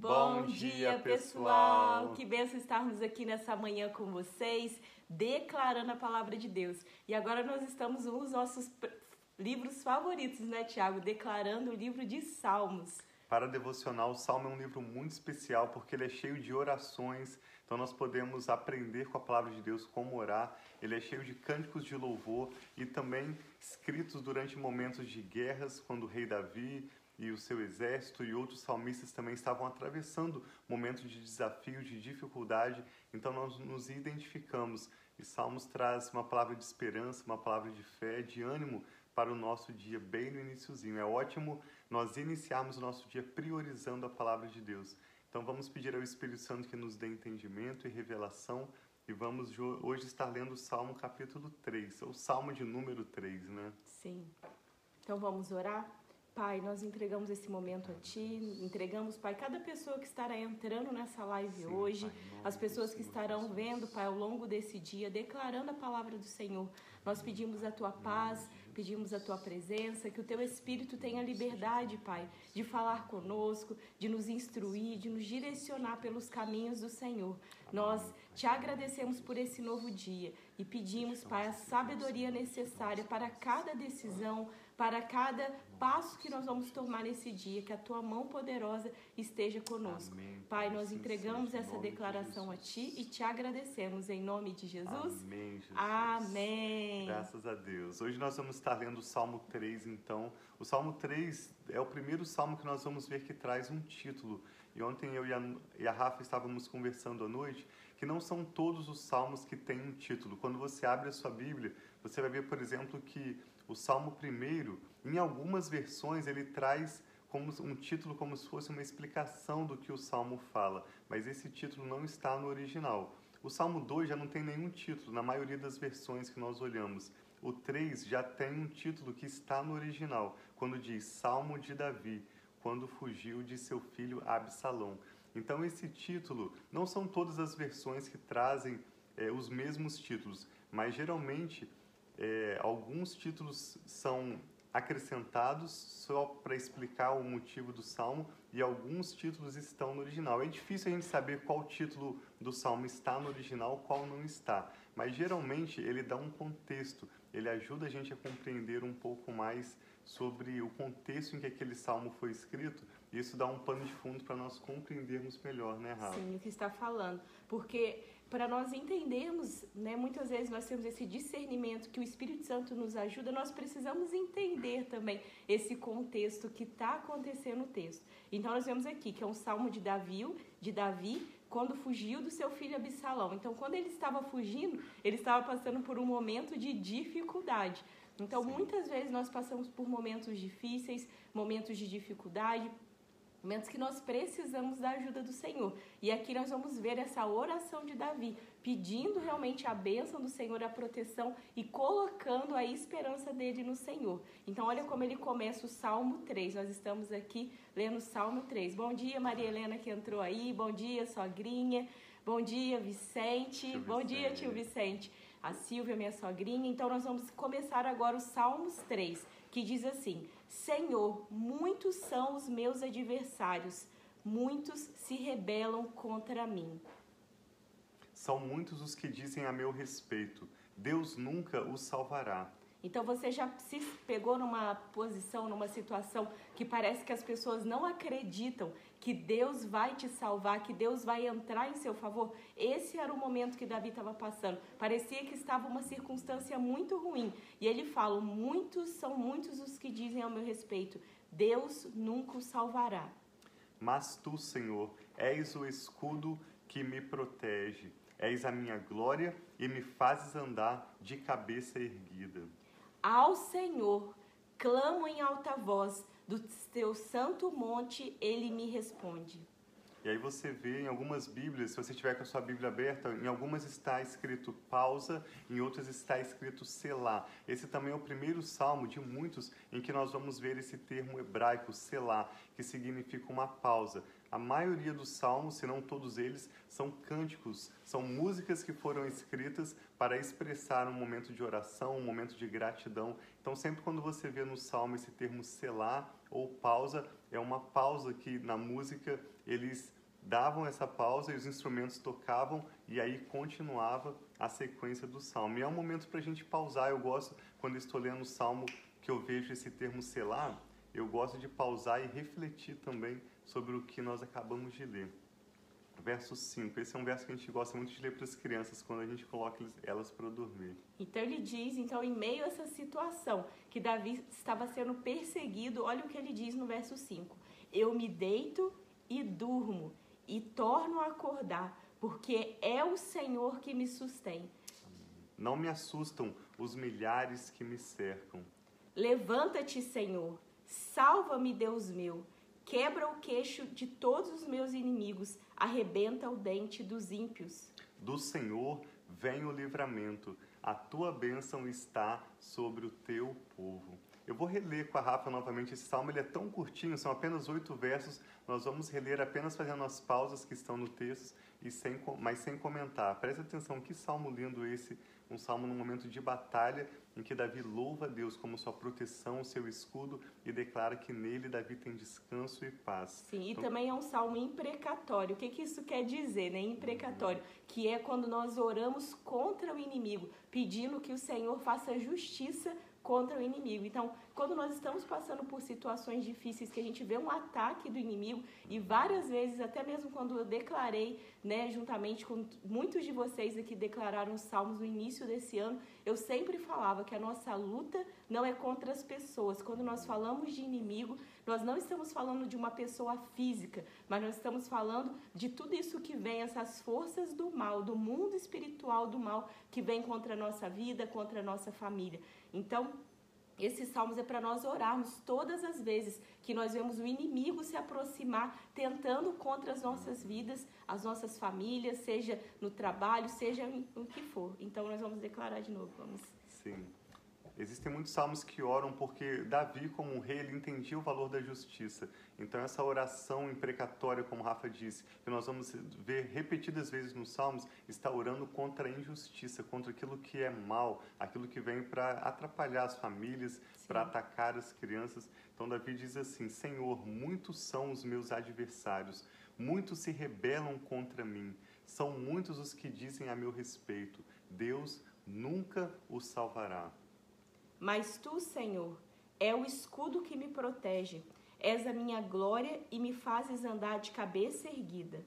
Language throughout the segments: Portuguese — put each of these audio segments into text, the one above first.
Bom dia, pessoal! Que benção estarmos aqui nessa manhã com vocês, declarando a palavra de Deus. E agora nós estamos nos nossos livros favoritos, né, Tiago? Declarando o livro de Salmos. Para devocional, o Salmo é um livro muito especial porque ele é cheio de orações, então nós podemos aprender com a palavra de Deus como orar. Ele é cheio de cânticos de louvor e também escritos durante momentos de guerras, quando o rei Davi e o seu exército e outros salmistas também estavam atravessando momentos de desafio, de dificuldade. Então nós nos identificamos e Salmos traz uma palavra de esperança, uma palavra de fé, de ânimo para o nosso dia bem no iníciozinho. É ótimo nós iniciarmos o nosso dia priorizando a palavra de Deus. Então vamos pedir ao Espírito Santo que nos dê entendimento e revelação e vamos hoje estar lendo o Salmo capítulo 3, ou Salmo de número 3, né? Sim. Então vamos orar? Pai, nós entregamos esse momento a Ti, entregamos, Pai, cada pessoa que estará entrando nessa live Sim, hoje, pai, as pessoas que estarão vendo, Pai, ao longo desse dia, declarando a palavra do Senhor. Nós pedimos a Tua paz, pedimos a Tua presença, que o Teu Espírito tenha liberdade, Pai, de falar conosco, de nos instruir, de nos direcionar pelos caminhos do Senhor. Nós te agradecemos por esse novo dia e pedimos, Pai, a sabedoria necessária para cada decisão, para cada passo que nós vamos tomar nesse dia, que a tua mão poderosa esteja conosco. Amém. Pai, nós entregamos essa declaração de a ti e te agradecemos em nome de Jesus. Amém. Jesus. Amém. Graças a Deus. Hoje nós vamos estar lendo o Salmo 3, então. O Salmo 3 é o primeiro salmo que nós vamos ver que traz um título. E ontem eu e a Rafa estávamos conversando à noite que não são todos os salmos que têm um título. Quando você abre a sua Bíblia, você vai ver, por exemplo, que o Salmo 1, em algumas versões, ele traz como um título como se fosse uma explicação do que o Salmo fala, mas esse título não está no original. O Salmo 2 já não tem nenhum título na maioria das versões que nós olhamos. O 3 já tem um título que está no original, quando diz Salmo de Davi, quando fugiu de seu filho Absalão. Então esse título não são todas as versões que trazem é, os mesmos títulos, mas geralmente é, alguns títulos são acrescentados só para explicar o motivo do salmo e alguns títulos estão no original. É difícil a gente saber qual título do salmo está no original, qual não está, mas geralmente ele dá um contexto, ele ajuda a gente a compreender um pouco mais sobre o contexto em que aquele salmo foi escrito. Isso dá um pano de fundo para nós compreendermos melhor, né, Rafa? Sim, o que está falando, porque para nós entendermos, né, muitas vezes nós temos esse discernimento que o Espírito Santo nos ajuda, nós precisamos entender também esse contexto que está acontecendo no texto. Então nós vemos aqui que é um salmo de Davi, de Davi, quando fugiu do seu filho Absalão. Então quando ele estava fugindo, ele estava passando por um momento de dificuldade. Então Sim. muitas vezes nós passamos por momentos difíceis, momentos de dificuldade, momentos que nós precisamos da ajuda do Senhor. E aqui nós vamos ver essa oração de Davi, pedindo realmente a bênção do Senhor, a proteção e colocando a esperança dele no Senhor. Então, olha como ele começa o Salmo 3. Nós estamos aqui lendo o Salmo 3. Bom dia, Maria Helena que entrou aí. Bom dia, sogrinha. Bom dia, Vicente. Tio Bom Vicente. dia, tio Vicente. A Silvia, minha sogrinha. Então, nós vamos começar agora o Salmos 3, que diz assim: Senhor, muitos são os meus adversários, muitos se rebelam contra mim. São muitos os que dizem a meu respeito: Deus nunca os salvará. Então você já se pegou numa posição, numa situação que parece que as pessoas não acreditam que Deus vai te salvar, que Deus vai entrar em seu favor. Esse era o momento que Davi estava passando. Parecia que estava uma circunstância muito ruim. E ele fala: muitos são muitos os que dizem ao meu respeito: Deus nunca o salvará. Mas tu, Senhor, és o escudo que me protege. És a minha glória e me fazes andar de cabeça erguida. Ao Senhor clamo em alta voz do teu santo monte ele me responde. E aí você vê em algumas Bíblias, se você tiver com a sua Bíblia aberta, em algumas está escrito pausa, em outras está escrito selar. Esse também é o primeiro salmo de muitos em que nós vamos ver esse termo hebraico, selar, que significa uma pausa. A maioria dos salmos, se não todos eles, são cânticos, são músicas que foram escritas para expressar um momento de oração, um momento de gratidão. Então, sempre quando você vê no salmo esse termo selar ou pausa, é uma pausa que na música eles davam essa pausa e os instrumentos tocavam e aí continuava a sequência do salmo. E é um momento para a gente pausar. Eu gosto, quando estou lendo o salmo, que eu vejo esse termo selar, eu gosto de pausar e refletir também sobre o que nós acabamos de ler. Verso 5. Esse é um verso que a gente gosta muito de ler para as crianças quando a gente coloca elas para dormir. Então ele diz, então em meio a essa situação que Davi estava sendo perseguido, olha o que ele diz no verso 5. Eu me deito e durmo e torno a acordar, porque é o Senhor que me sustém. Não me assustam os milhares que me cercam. Levanta-te, Senhor, salva-me, Deus meu. Quebra o queixo de todos os meus inimigos, arrebenta o dente dos ímpios. Do Senhor vem o livramento, a tua bênção está sobre o teu povo. Eu vou reler com a Rafa novamente esse salmo, ele é tão curtinho, são apenas oito versos. Nós vamos reler apenas fazendo as pausas que estão no texto, e sem, mas sem comentar. Preste atenção, que salmo lindo esse, um salmo num momento de batalha, em que Davi louva a Deus como sua proteção, seu escudo, e declara que nele Davi tem descanso e paz. Sim, e então, também é um salmo imprecatório. O que, que isso quer dizer, né? Imprecatório, que é quando nós oramos contra o inimigo, pedindo que o Senhor faça justiça contra o inimigo. Então, quando nós estamos passando por situações difíceis, que a gente vê um ataque do inimigo, e várias vezes, até mesmo quando eu declarei, né, juntamente com muitos de vocês aqui declararam os salmos no início desse ano, eu sempre falava que a nossa luta não é contra as pessoas. Quando nós falamos de inimigo, nós não estamos falando de uma pessoa física, mas nós estamos falando de tudo isso que vem, essas forças do mal, do mundo espiritual do mal que vem contra a nossa vida, contra a nossa família. Então, esses salmos é para nós orarmos todas as vezes que nós vemos o inimigo se aproximar, tentando contra as nossas vidas, as nossas famílias, seja no trabalho, seja o que for. Então nós vamos declarar de novo, vamos. Sim. Existem muitos salmos que oram porque Davi, como um rei, ele entendia o valor da justiça. Então, essa oração imprecatória, como Rafa disse, que nós vamos ver repetidas vezes nos salmos, está orando contra a injustiça, contra aquilo que é mal, aquilo que vem para atrapalhar as famílias, para atacar as crianças. Então, Davi diz assim: Senhor, muitos são os meus adversários, muitos se rebelam contra mim, são muitos os que dizem a meu respeito: Deus nunca os salvará. Mas tu, Senhor, é o escudo que me protege. És a minha glória e me fazes andar de cabeça erguida.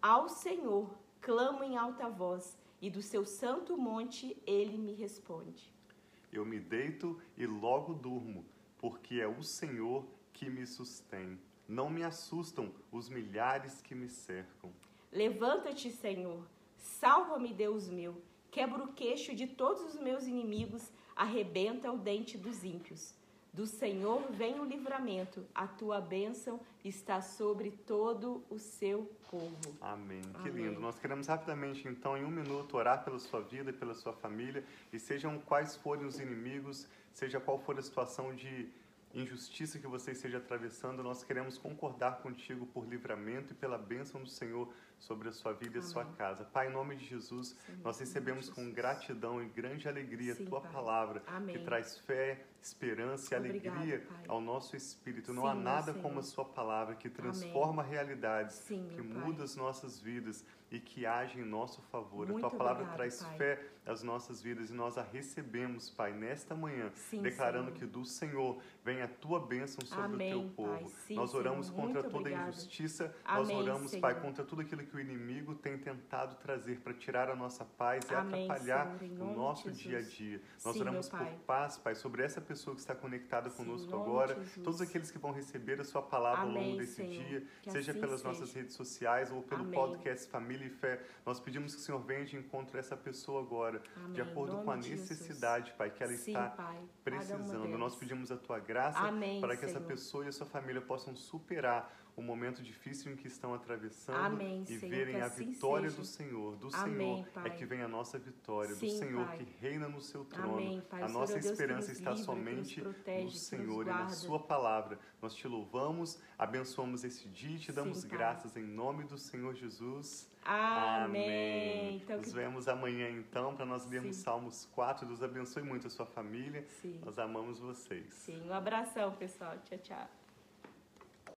Ao Senhor clamo em alta voz, e do seu santo monte ele me responde. Eu me deito e logo durmo, porque é o Senhor que me sustém. Não me assustam os milhares que me cercam. Levanta-te, Senhor. Salva-me, Deus meu. Quebra o queixo de todos os meus inimigos arrebenta o dente dos ímpios. Do Senhor vem o livramento, a tua bênção está sobre todo o seu povo. Amém. Que Amém. lindo. Nós queremos rapidamente, então, em um minuto, orar pela sua vida e pela sua família, e sejam quais forem os inimigos, seja qual for a situação de injustiça que você esteja atravessando, nós queremos concordar contigo por livramento e pela bênção do Senhor sobre a sua vida e a sua casa. Pai, em nome de Jesus, Senhor, nós recebemos com gratidão e grande alegria Sim, a tua pai. palavra, Amém. que traz fé, esperança e Obrigado, alegria pai. ao nosso espírito. Não Sim, há nada como a sua palavra que transforma Amém. realidades, Sim, que muda as nossas vidas e que age em nosso favor. Muito a tua palavra obrigado, traz pai. fé às nossas vidas e nós a recebemos, Pai, nesta manhã, Sim, declarando Senhor. que do Senhor vem a tua bênção sobre Amém, o teu povo. Sim, nós oramos Senhor. contra toda obrigado. injustiça, Amém, nós oramos, Senhor. Pai, contra tudo aquilo que o inimigo tem tentado trazer para tirar a nossa paz e atrapalhar o nosso dia a dia. Nós oramos por paz, Pai, sobre essa pessoa que está conectada conosco agora, todos aqueles que vão receber a sua palavra ao longo desse dia, que seja assim pelas seja. nossas redes sociais ou pelo podcast Família e Fé. Nós pedimos que o Senhor venha de encontro a essa pessoa agora, Amém. de acordo com a necessidade, Pai, que ela Sim, está pai. precisando. Nós pedimos a tua graça Amém, para que Senhor. essa pessoa e a sua família possam superar o momento difícil em que estão atravessando Amém, e Senhor, verem a assim vitória seja. do Senhor. Do Amém, Senhor Pai. é que vem a nossa vitória, do Sim, Senhor Pai. que reina no seu trono. Amém. A O Senhor nossa é esperança está nos somente protege, no Senhor e na. Sua palavra. Nós te louvamos, abençoamos esse dia e te damos Sim, graças em nome do Senhor Jesus. Amém. Então, Nos que... vemos amanhã então para nós lermos Sim. Salmos 4. Deus abençoe muito a sua família. Sim, Nós amamos vocês. sim. Um abração, pessoal. Tchau, tchau.